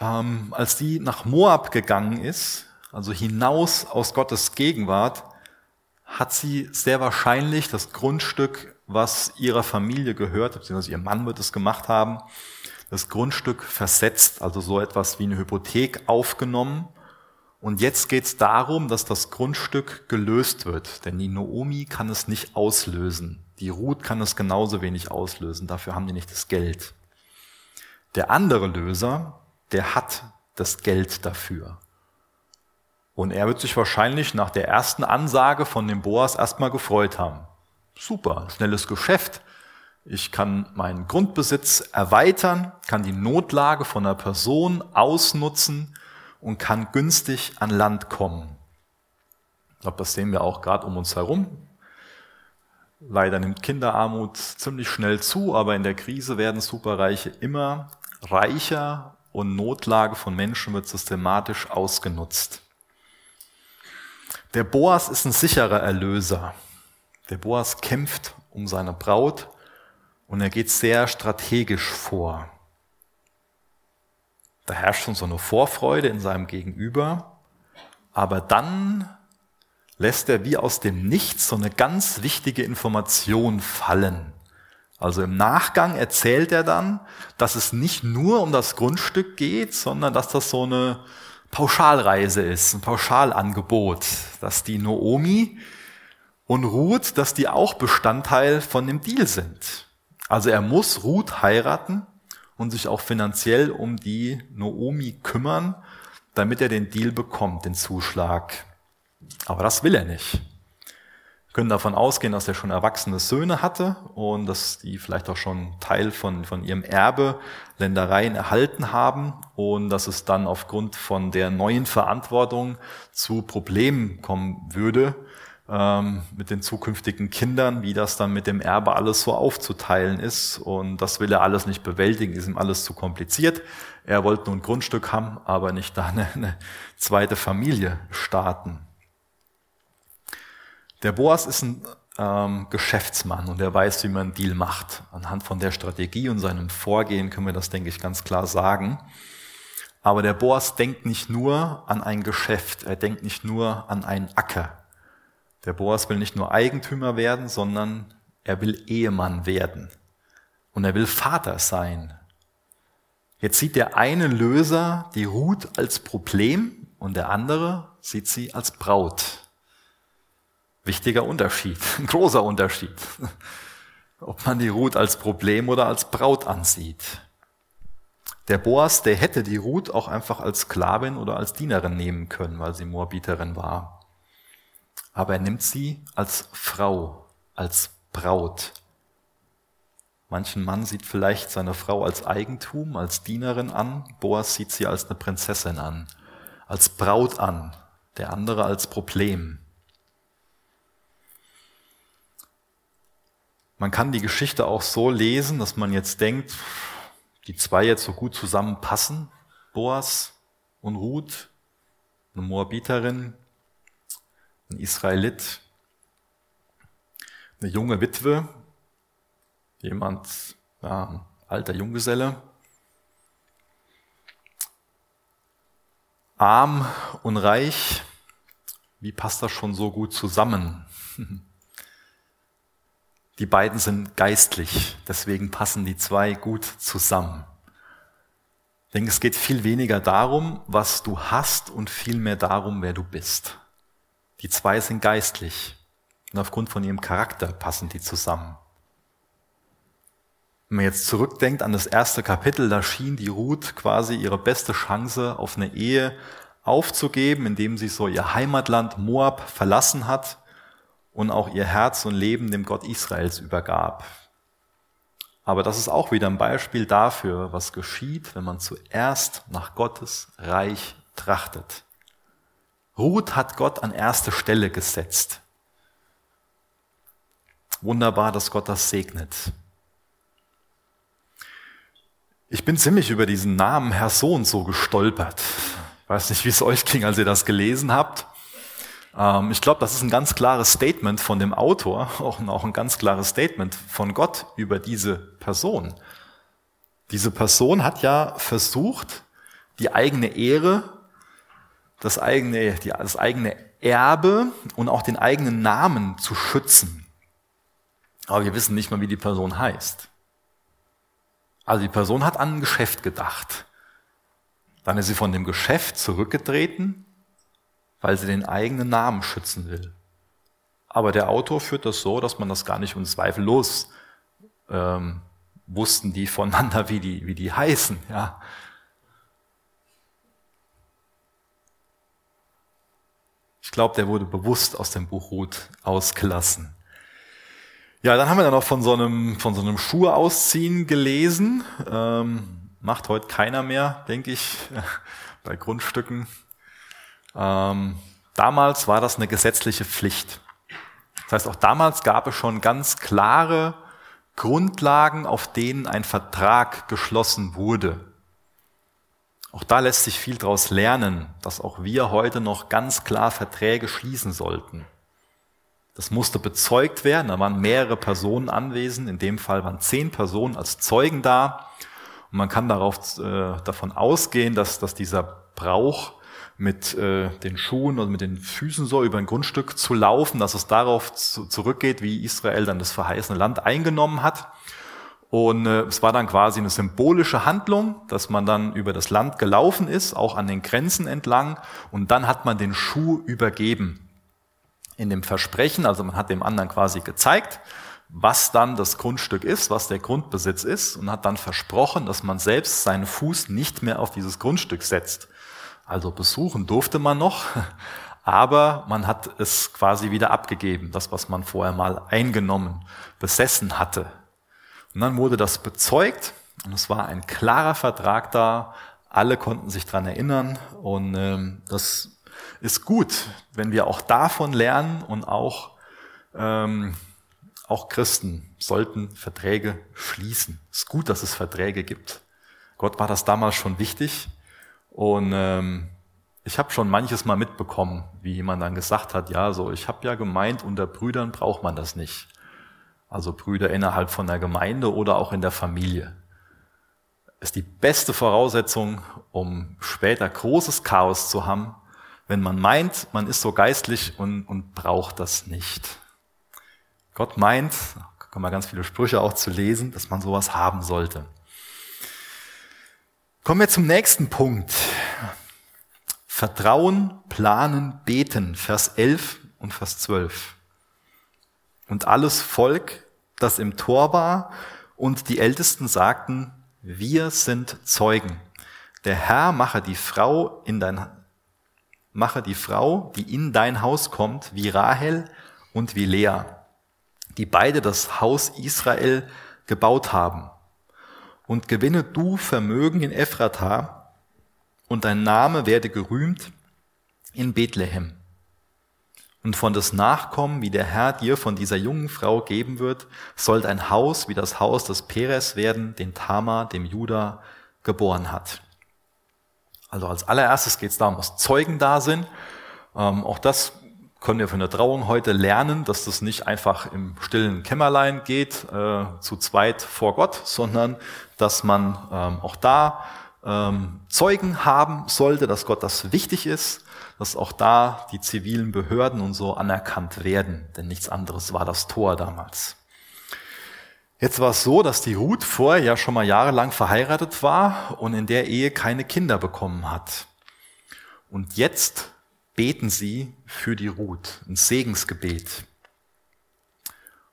ähm, als die nach Moab gegangen ist, also hinaus aus Gottes Gegenwart, hat sie sehr wahrscheinlich das Grundstück, was ihrer Familie gehört, beziehungsweise ihr Mann wird es gemacht haben, das Grundstück versetzt, also so etwas wie eine Hypothek aufgenommen. Und jetzt geht es darum, dass das Grundstück gelöst wird, denn die Noomi kann es nicht auslösen. Die Ruth kann es genauso wenig auslösen, dafür haben die nicht das Geld. Der andere Löser, der hat das Geld dafür. Und er wird sich wahrscheinlich nach der ersten Ansage von dem Boas erstmal gefreut haben. Super, schnelles Geschäft. Ich kann meinen Grundbesitz erweitern, kann die Notlage von einer Person ausnutzen und kann günstig an Land kommen. Ich glaube, das sehen wir auch gerade um uns herum. Leider nimmt Kinderarmut ziemlich schnell zu, aber in der Krise werden Superreiche immer reicher und Notlage von Menschen wird systematisch ausgenutzt. Der Boas ist ein sicherer Erlöser. Der Boas kämpft um seine Braut und er geht sehr strategisch vor. Da herrscht schon so eine Vorfreude in seinem Gegenüber, aber dann lässt er wie aus dem Nichts so eine ganz wichtige Information fallen. Also im Nachgang erzählt er dann, dass es nicht nur um das Grundstück geht, sondern dass das so eine Pauschalreise ist, ein Pauschalangebot, dass die Noomi und Ruth, dass die auch Bestandteil von dem Deal sind. Also er muss Ruth heiraten und sich auch finanziell um die Noomi kümmern, damit er den Deal bekommt, den Zuschlag. Aber das will er nicht. Wir können davon ausgehen, dass er schon erwachsene Söhne hatte und dass die vielleicht auch schon Teil von, von ihrem Erbe Ländereien erhalten haben und dass es dann aufgrund von der neuen Verantwortung zu Problemen kommen würde ähm, mit den zukünftigen Kindern, wie das dann mit dem Erbe alles so aufzuteilen ist. Und das will er alles nicht bewältigen, ist ihm alles zu kompliziert. Er wollte nur ein Grundstück haben, aber nicht da eine, eine zweite Familie starten. Der Boas ist ein ähm, Geschäftsmann und er weiß, wie man einen Deal macht. Anhand von der Strategie und seinem Vorgehen können wir das, denke ich, ganz klar sagen. Aber der Boas denkt nicht nur an ein Geschäft, er denkt nicht nur an einen Acker. Der Boas will nicht nur Eigentümer werden, sondern er will Ehemann werden. Und er will Vater sein. Jetzt sieht der eine Löser die Ruth als Problem und der andere sieht sie als Braut. Wichtiger Unterschied, ein [laughs] großer Unterschied, [laughs] ob man die Ruth als Problem oder als Braut ansieht. Der Boas, der hätte die Ruth auch einfach als Sklavin oder als Dienerin nehmen können, weil sie Moabiterin war. Aber er nimmt sie als Frau, als Braut. Manchen Mann sieht vielleicht seine Frau als Eigentum, als Dienerin an. Boas sieht sie als eine Prinzessin an, als Braut an, der andere als Problem. Man kann die Geschichte auch so lesen, dass man jetzt denkt, die zwei jetzt so gut zusammenpassen, Boas und Ruth, eine Moabiterin, ein Israelit, eine junge Witwe, jemand, ja, ein alter Junggeselle, arm und reich, wie passt das schon so gut zusammen? [laughs] Die beiden sind geistlich, deswegen passen die zwei gut zusammen. Ich denke, es geht viel weniger darum, was du hast und viel mehr darum, wer du bist. Die zwei sind geistlich und aufgrund von ihrem Charakter passen die zusammen. Wenn man jetzt zurückdenkt an das erste Kapitel, da schien die Ruth quasi ihre beste Chance auf eine Ehe aufzugeben, indem sie so ihr Heimatland Moab verlassen hat und auch ihr Herz und Leben dem Gott Israels übergab. Aber das ist auch wieder ein Beispiel dafür, was geschieht, wenn man zuerst nach Gottes Reich trachtet. Ruth hat Gott an erste Stelle gesetzt. Wunderbar, dass Gott das segnet. Ich bin ziemlich über diesen Namen Herr Sohn so gestolpert. Ich weiß nicht, wie es euch ging, als ihr das gelesen habt. Ähm, ich glaube, das ist ein ganz klares Statement von dem Autor, [laughs] auch, auch ein ganz klares Statement von Gott über diese Person. Diese Person hat ja versucht, die eigene Ehre, das eigene, die, das eigene Erbe und auch den eigenen Namen zu schützen. Aber wir wissen nicht mal, wie die Person heißt. Also die Person hat an ein Geschäft gedacht. Dann ist sie von dem Geschäft zurückgetreten weil sie den eigenen Namen schützen will. Aber der Autor führt das so, dass man das gar nicht unzweifellos ähm, wussten die voneinander, wie die, wie die heißen. Ja. Ich glaube, der wurde bewusst aus dem Buch Ruth ausgelassen. Ja, dann haben wir dann noch von so einem, von so einem Schuhe ausziehen gelesen. Ähm, macht heute keiner mehr, denke ich, [laughs] bei Grundstücken. Ähm, damals war das eine gesetzliche Pflicht. Das heißt, auch damals gab es schon ganz klare Grundlagen, auf denen ein Vertrag geschlossen wurde. Auch da lässt sich viel daraus lernen, dass auch wir heute noch ganz klar Verträge schließen sollten. Das musste bezeugt werden, da waren mehrere Personen anwesend, in dem Fall waren zehn Personen als Zeugen da. Und man kann darauf, äh, davon ausgehen, dass, dass dieser Brauch mit äh, den Schuhen und mit den Füßen so über ein Grundstück zu laufen, dass es darauf zu, zurückgeht, wie Israel dann das verheißene Land eingenommen hat. Und äh, es war dann quasi eine symbolische Handlung, dass man dann über das Land gelaufen ist, auch an den Grenzen entlang, und dann hat man den Schuh übergeben. In dem Versprechen, also man hat dem anderen quasi gezeigt, was dann das Grundstück ist, was der Grundbesitz ist und hat dann versprochen, dass man selbst seinen Fuß nicht mehr auf dieses Grundstück setzt. Also besuchen durfte man noch, [laughs] aber man hat es quasi wieder abgegeben, das, was man vorher mal eingenommen, besessen hatte. Und dann wurde das bezeugt und es war ein klarer Vertrag da, alle konnten sich dran erinnern und ähm, das ist gut, wenn wir auch davon lernen und auch, ähm, auch Christen sollten Verträge schließen. Es ist gut, dass es Verträge gibt. Gott war das damals schon wichtig und ähm, ich habe schon manches Mal mitbekommen, wie jemand dann gesagt hat, ja, so ich habe ja gemeint, unter Brüdern braucht man das nicht. Also Brüder innerhalb von der Gemeinde oder auch in der Familie. Ist die beste Voraussetzung, um später großes Chaos zu haben, wenn man meint, man ist so geistlich und, und braucht das nicht. Gott meint, da kann man ganz viele Sprüche auch zu lesen, dass man sowas haben sollte. Kommen wir zum nächsten Punkt. Vertrauen, planen, beten, Vers 11 und Vers 12. Und alles Volk, das im Tor war, und die Ältesten sagten, wir sind Zeugen. Der Herr mache die Frau in dein mache die Frau, die in dein Haus kommt, wie Rahel und wie Lea, die beide das Haus Israel gebaut haben. Und gewinne du Vermögen in Ephrata, und dein Name werde gerühmt in Bethlehem. Und von des Nachkommen, wie der Herr dir von dieser jungen Frau geben wird, soll dein Haus wie das Haus des Peres werden, den Tama, dem Juda, geboren hat. Also als allererstes geht es darum, dass Zeugen da sind. Ähm, auch das können wir von der Trauung heute lernen, dass das nicht einfach im stillen Kämmerlein geht, äh, zu zweit vor Gott, sondern dass man ähm, auch da ähm, Zeugen haben sollte, dass Gott das wichtig ist, dass auch da die zivilen Behörden und so anerkannt werden, denn nichts anderes war das Tor damals. Jetzt war es so, dass die Ruth vorher ja schon mal jahrelang verheiratet war und in der Ehe keine Kinder bekommen hat. Und jetzt beten sie für die Ruth, ein Segensgebet.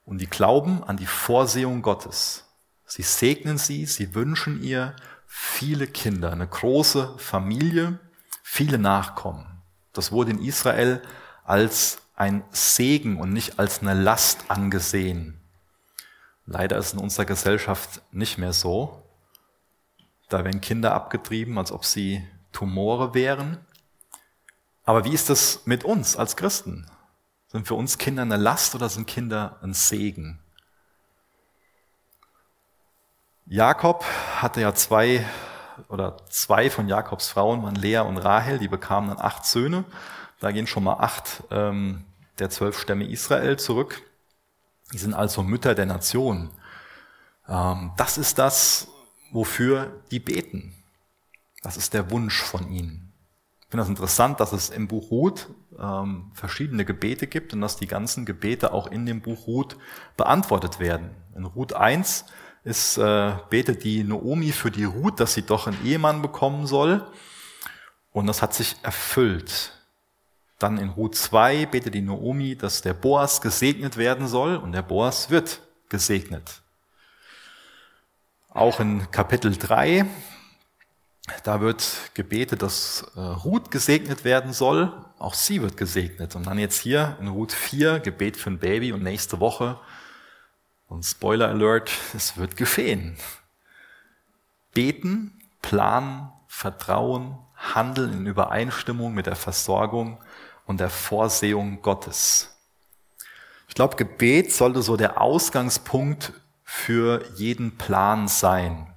Und die glauben an die Vorsehung Gottes. Sie segnen sie, sie wünschen ihr viele Kinder, eine große Familie, viele Nachkommen. Das wurde in Israel als ein Segen und nicht als eine Last angesehen. Leider ist es in unserer Gesellschaft nicht mehr so. Da werden Kinder abgetrieben, als ob sie Tumore wären. Aber wie ist das mit uns als Christen? Sind für uns Kinder eine Last oder sind Kinder ein Segen? Jakob hatte ja zwei oder zwei von Jakobs Frauen waren Lea und Rahel, die bekamen dann acht Söhne. Da gehen schon mal acht ähm, der zwölf Stämme Israel zurück. Die sind also Mütter der Nation. Ähm, das ist das, wofür die beten. Das ist der Wunsch von ihnen. Ich finde das interessant, dass es im Buch Ruth ähm, verschiedene Gebete gibt und dass die ganzen Gebete auch in dem Buch Ruth beantwortet werden. In Ruth 1 ist, äh, betet die Noomi für die Ruth, dass sie doch einen Ehemann bekommen soll. Und das hat sich erfüllt. Dann in Ruth 2 betet die Noomi, dass der Boas gesegnet werden soll und der Boas wird gesegnet. Auch in Kapitel 3, da wird gebetet, dass äh, Ruth gesegnet werden soll. Auch sie wird gesegnet. Und dann jetzt hier in Ruth 4, Gebet für ein Baby und nächste Woche. Und Spoiler Alert, [laughs] es wird geschehen. Beten, planen, vertrauen, handeln in Übereinstimmung mit der Versorgung und der Vorsehung Gottes. Ich glaube, Gebet sollte so der Ausgangspunkt für jeden Plan sein.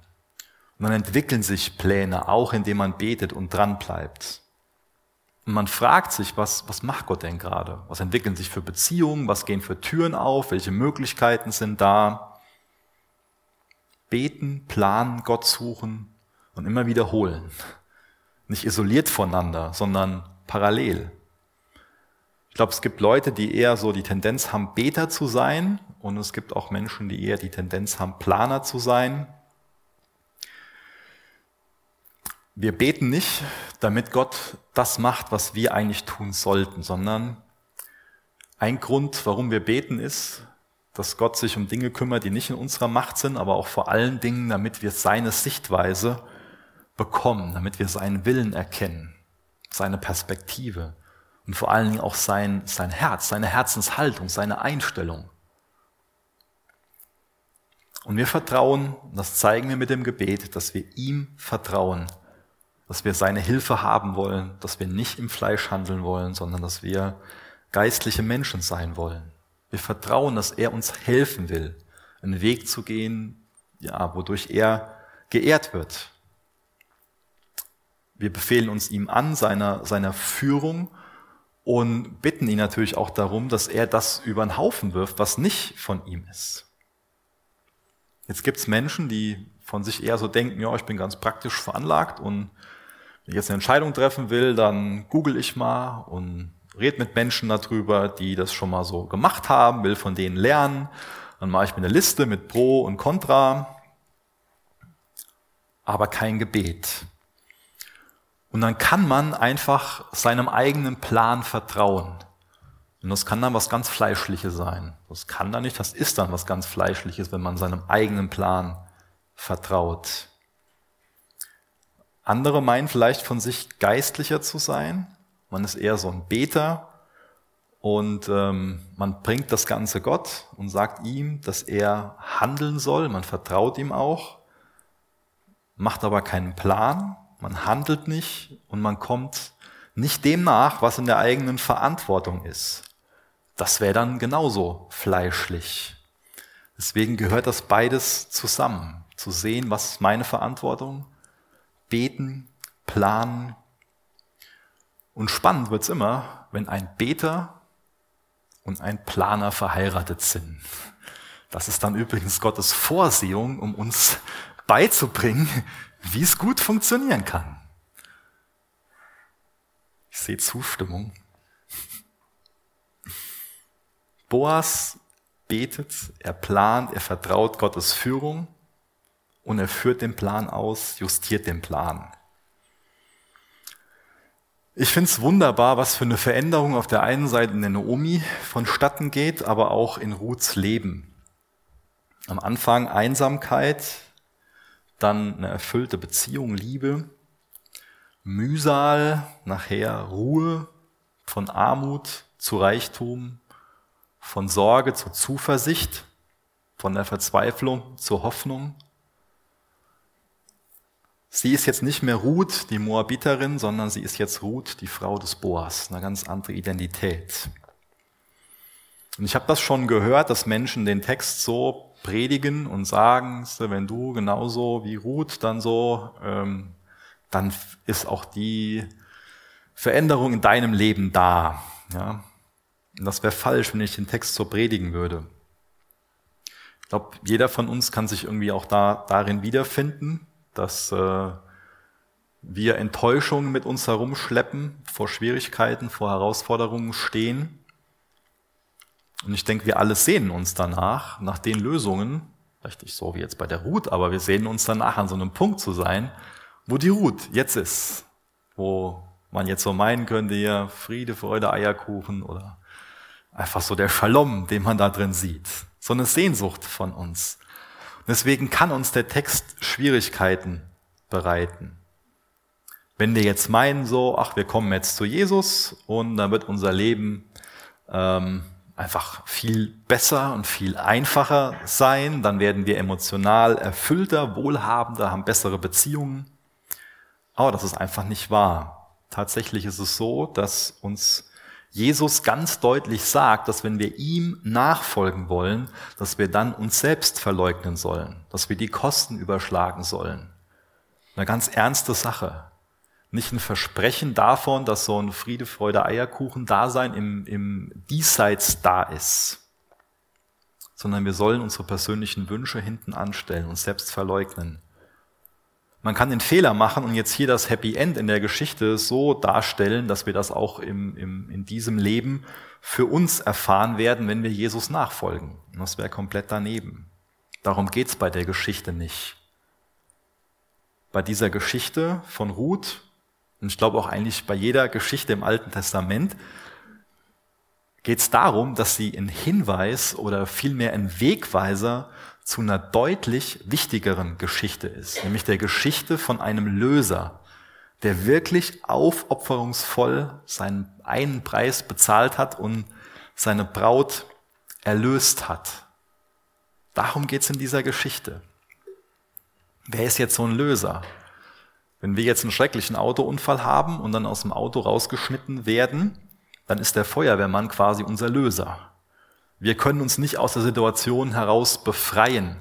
Und dann entwickeln sich Pläne, auch indem man betet und dran bleibt. Und man fragt sich, was, was macht Gott denn gerade? Was entwickeln sich für Beziehungen? Was gehen für Türen auf? Welche Möglichkeiten sind da? Beten, planen, Gott suchen und immer wiederholen. Nicht isoliert voneinander, sondern parallel. Ich glaube, es gibt Leute, die eher so die Tendenz haben, Beter zu sein und es gibt auch Menschen, die eher die Tendenz haben, Planer zu sein. Wir beten nicht, damit Gott das macht, was wir eigentlich tun sollten, sondern ein Grund, warum wir beten, ist, dass Gott sich um Dinge kümmert, die nicht in unserer Macht sind, aber auch vor allen Dingen, damit wir seine Sichtweise bekommen, damit wir seinen Willen erkennen, seine Perspektive und vor allen Dingen auch sein, sein Herz, seine Herzenshaltung, seine Einstellung. Und wir vertrauen, das zeigen wir mit dem Gebet, dass wir ihm vertrauen, dass wir seine Hilfe haben wollen, dass wir nicht im Fleisch handeln wollen, sondern dass wir geistliche Menschen sein wollen. Wir vertrauen, dass er uns helfen will, einen Weg zu gehen, ja, wodurch er geehrt wird. Wir befehlen uns ihm an, seiner, seiner Führung und bitten ihn natürlich auch darum, dass er das über den Haufen wirft, was nicht von ihm ist. Jetzt gibt es Menschen, die von sich eher so denken, ja, ich bin ganz praktisch veranlagt und wenn ich jetzt eine Entscheidung treffen will, dann google ich mal und red mit Menschen darüber, die das schon mal so gemacht haben, will von denen lernen. Dann mache ich mir eine Liste mit Pro und Contra, aber kein Gebet. Und dann kann man einfach seinem eigenen Plan vertrauen. Und das kann dann was ganz Fleischliches sein. Das kann dann nicht, das ist dann was ganz Fleischliches, wenn man seinem eigenen Plan vertraut. Andere meinen vielleicht von sich geistlicher zu sein. Man ist eher so ein Beter und ähm, man bringt das Ganze Gott und sagt ihm, dass er handeln soll. Man vertraut ihm auch, macht aber keinen Plan. Man handelt nicht und man kommt nicht dem nach, was in der eigenen Verantwortung ist. Das wäre dann genauso fleischlich. Deswegen gehört das beides zusammen. Zu sehen, was ist meine Verantwortung beten, planen. Und spannend wird's immer, wenn ein Beter und ein Planer verheiratet sind. Das ist dann übrigens Gottes Vorsehung, um uns beizubringen, wie es gut funktionieren kann. Ich sehe Zustimmung. Boas betet, er plant, er vertraut Gottes Führung und er führt den Plan aus, justiert den Plan. Ich finde es wunderbar, was für eine Veränderung auf der einen Seite in der Naomi vonstatten geht, aber auch in Ruths Leben. Am Anfang Einsamkeit, dann eine erfüllte Beziehung, Liebe, Mühsal, nachher Ruhe, von Armut zu Reichtum, von Sorge zur Zuversicht, von der Verzweiflung zur Hoffnung, Sie ist jetzt nicht mehr Ruth, die Moabiterin, sondern sie ist jetzt Ruth, die Frau des Boas, eine ganz andere Identität. Und ich habe das schon gehört, dass Menschen den Text so predigen und sagen, wenn du genauso wie Ruth dann so, ähm, dann ist auch die Veränderung in deinem Leben da. Ja? Und das wäre falsch, wenn ich den Text so predigen würde. Ich glaube, jeder von uns kann sich irgendwie auch da, darin wiederfinden dass äh, wir Enttäuschungen mit uns herumschleppen, vor Schwierigkeiten, vor Herausforderungen stehen. Und ich denke, wir alle sehnen uns danach, nach den Lösungen, vielleicht nicht so wie jetzt bei der Ruth, aber wir sehnen uns danach, an so einem Punkt zu sein, wo die Ruth jetzt ist, wo man jetzt so meinen könnte, hier Friede, Freude, Eierkuchen oder einfach so der Shalom, den man da drin sieht. So eine Sehnsucht von uns. Deswegen kann uns der Text Schwierigkeiten bereiten. Wenn wir jetzt meinen so, ach, wir kommen jetzt zu Jesus und dann wird unser Leben ähm, einfach viel besser und viel einfacher sein, dann werden wir emotional erfüllter, wohlhabender, haben bessere Beziehungen. Aber das ist einfach nicht wahr. Tatsächlich ist es so, dass uns Jesus ganz deutlich sagt, dass wenn wir ihm nachfolgen wollen, dass wir dann uns selbst verleugnen sollen, dass wir die Kosten überschlagen sollen. Eine ganz ernste Sache. Nicht ein Versprechen davon, dass so ein Friede, Freude, Eierkuchen Dasein im, im Diesseits da ist, sondern wir sollen unsere persönlichen Wünsche hinten anstellen, uns selbst verleugnen. Man kann den Fehler machen und jetzt hier das Happy End in der Geschichte so darstellen, dass wir das auch im, im, in diesem Leben für uns erfahren werden, wenn wir Jesus nachfolgen. Und das wäre komplett daneben. Darum geht's bei der Geschichte nicht. Bei dieser Geschichte von Ruth, und ich glaube auch eigentlich bei jeder Geschichte im Alten Testament, geht es darum, dass sie ein Hinweis oder vielmehr ein Wegweiser zu einer deutlich wichtigeren Geschichte ist, nämlich der Geschichte von einem Löser, der wirklich aufopferungsvoll seinen einen Preis bezahlt hat und seine Braut erlöst hat. Darum geht's in dieser Geschichte. Wer ist jetzt so ein Löser? Wenn wir jetzt einen schrecklichen Autounfall haben und dann aus dem Auto rausgeschnitten werden, dann ist der Feuerwehrmann quasi unser Löser. Wir können uns nicht aus der Situation heraus befreien.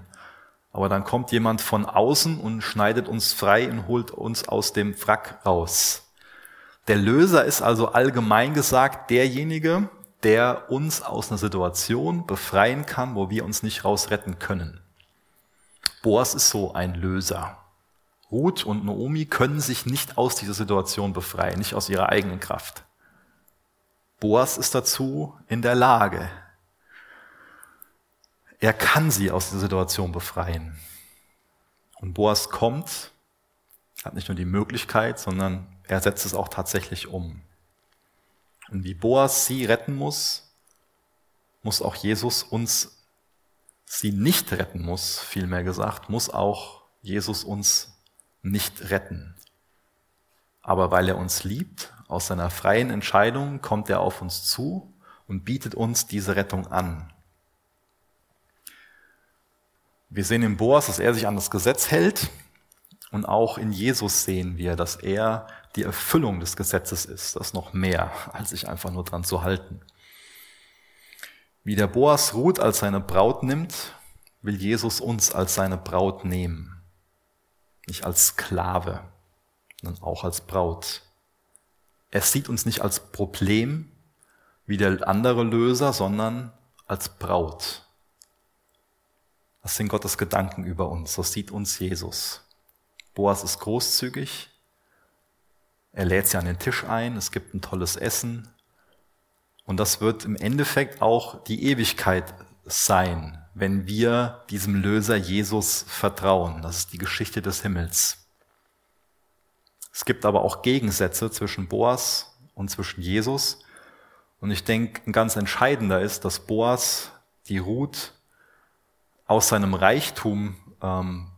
Aber dann kommt jemand von außen und schneidet uns frei und holt uns aus dem Wrack raus. Der Löser ist also allgemein gesagt derjenige, der uns aus einer Situation befreien kann, wo wir uns nicht rausretten können. Boas ist so ein Löser. Ruth und Naomi können sich nicht aus dieser Situation befreien, nicht aus ihrer eigenen Kraft. Boas ist dazu in der Lage. Er kann sie aus der Situation befreien. Und Boas kommt, hat nicht nur die Möglichkeit, sondern er setzt es auch tatsächlich um. Und wie Boas sie retten muss, muss auch Jesus uns sie nicht retten muss, vielmehr gesagt, muss auch Jesus uns nicht retten. Aber weil er uns liebt, aus seiner freien Entscheidung kommt er auf uns zu und bietet uns diese Rettung an. Wir sehen in Boas, dass er sich an das Gesetz hält und auch in Jesus sehen wir, dass er die Erfüllung des Gesetzes ist. Das noch mehr, als sich einfach nur dran zu halten. Wie der Boas Ruth als seine Braut nimmt, will Jesus uns als seine Braut nehmen. Nicht als Sklave, sondern auch als Braut. Er sieht uns nicht als Problem wie der andere Löser, sondern als Braut. Das sind Gottes Gedanken über uns. So sieht uns Jesus. Boas ist großzügig. Er lädt sie an den Tisch ein. Es gibt ein tolles Essen. Und das wird im Endeffekt auch die Ewigkeit sein, wenn wir diesem Löser Jesus vertrauen. Das ist die Geschichte des Himmels. Es gibt aber auch Gegensätze zwischen Boas und zwischen Jesus. Und ich denke, ein ganz entscheidender ist, dass Boas die Ruth aus seinem Reichtum ähm,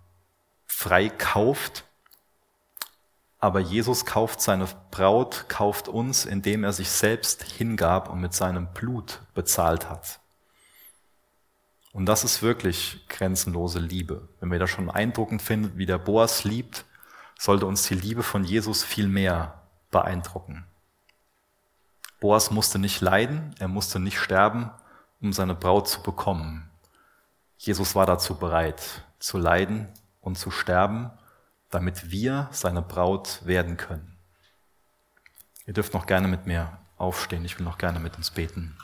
frei kauft. Aber Jesus kauft seine Braut, kauft uns, indem er sich selbst hingab und mit seinem Blut bezahlt hat. Und das ist wirklich grenzenlose Liebe. Wenn wir da schon eindruckend finden, wie der Boas liebt, sollte uns die Liebe von Jesus viel mehr beeindrucken. Boas musste nicht leiden, er musste nicht sterben, um seine Braut zu bekommen. Jesus war dazu bereit, zu leiden und zu sterben, damit wir seine Braut werden können. Ihr dürft noch gerne mit mir aufstehen, ich will noch gerne mit uns beten.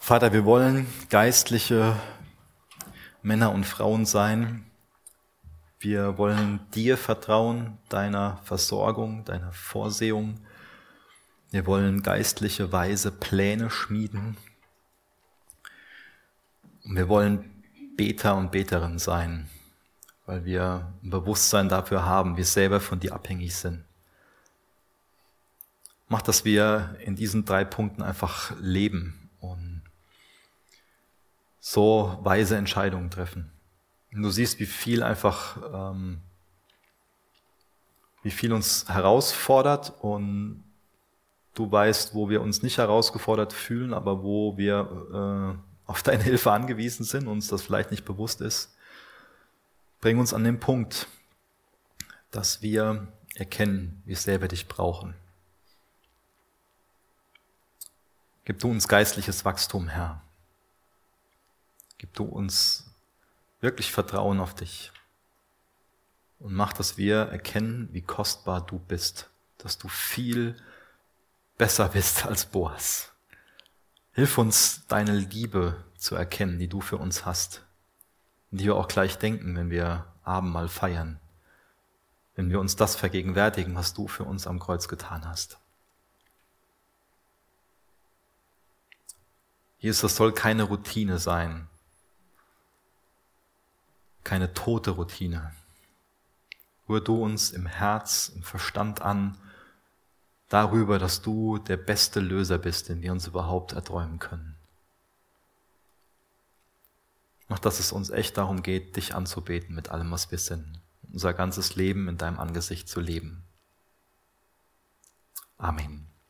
Vater, wir wollen geistliche Männer und Frauen sein. Wir wollen dir vertrauen, deiner Versorgung, deiner Vorsehung. Wir wollen geistliche weise Pläne schmieden. Und wir wollen Beter und Beterin sein, weil wir ein Bewusstsein dafür haben, wir selber von dir abhängig sind. Mach, dass wir in diesen drei Punkten einfach leben und so weise Entscheidungen treffen. Und du siehst, wie viel einfach, ähm, wie viel uns herausfordert und du weißt, wo wir uns nicht herausgefordert fühlen, aber wo wir äh, auf deine [laughs] Hilfe angewiesen sind, uns das vielleicht nicht bewusst ist. Bring uns an den Punkt, dass wir erkennen, wie wir dich brauchen. Gib du uns geistliches Wachstum, Herr. Gib du uns wirklich Vertrauen auf dich und mach, dass wir erkennen, wie kostbar du bist, dass du viel besser bist als Boas. Hilf uns, deine Liebe zu erkennen, die du für uns hast, und die wir auch gleich denken, wenn wir Abendmahl feiern, wenn wir uns das vergegenwärtigen, was du für uns am Kreuz getan hast. Jesus, das soll keine Routine sein, keine tote Routine. Rühr du uns im Herz, im Verstand an, darüber, dass du der beste Löser bist, den wir uns überhaupt erträumen können. Mach, dass es uns echt darum geht, dich anzubeten mit allem, was wir sind, unser ganzes Leben in deinem Angesicht zu leben. Amen.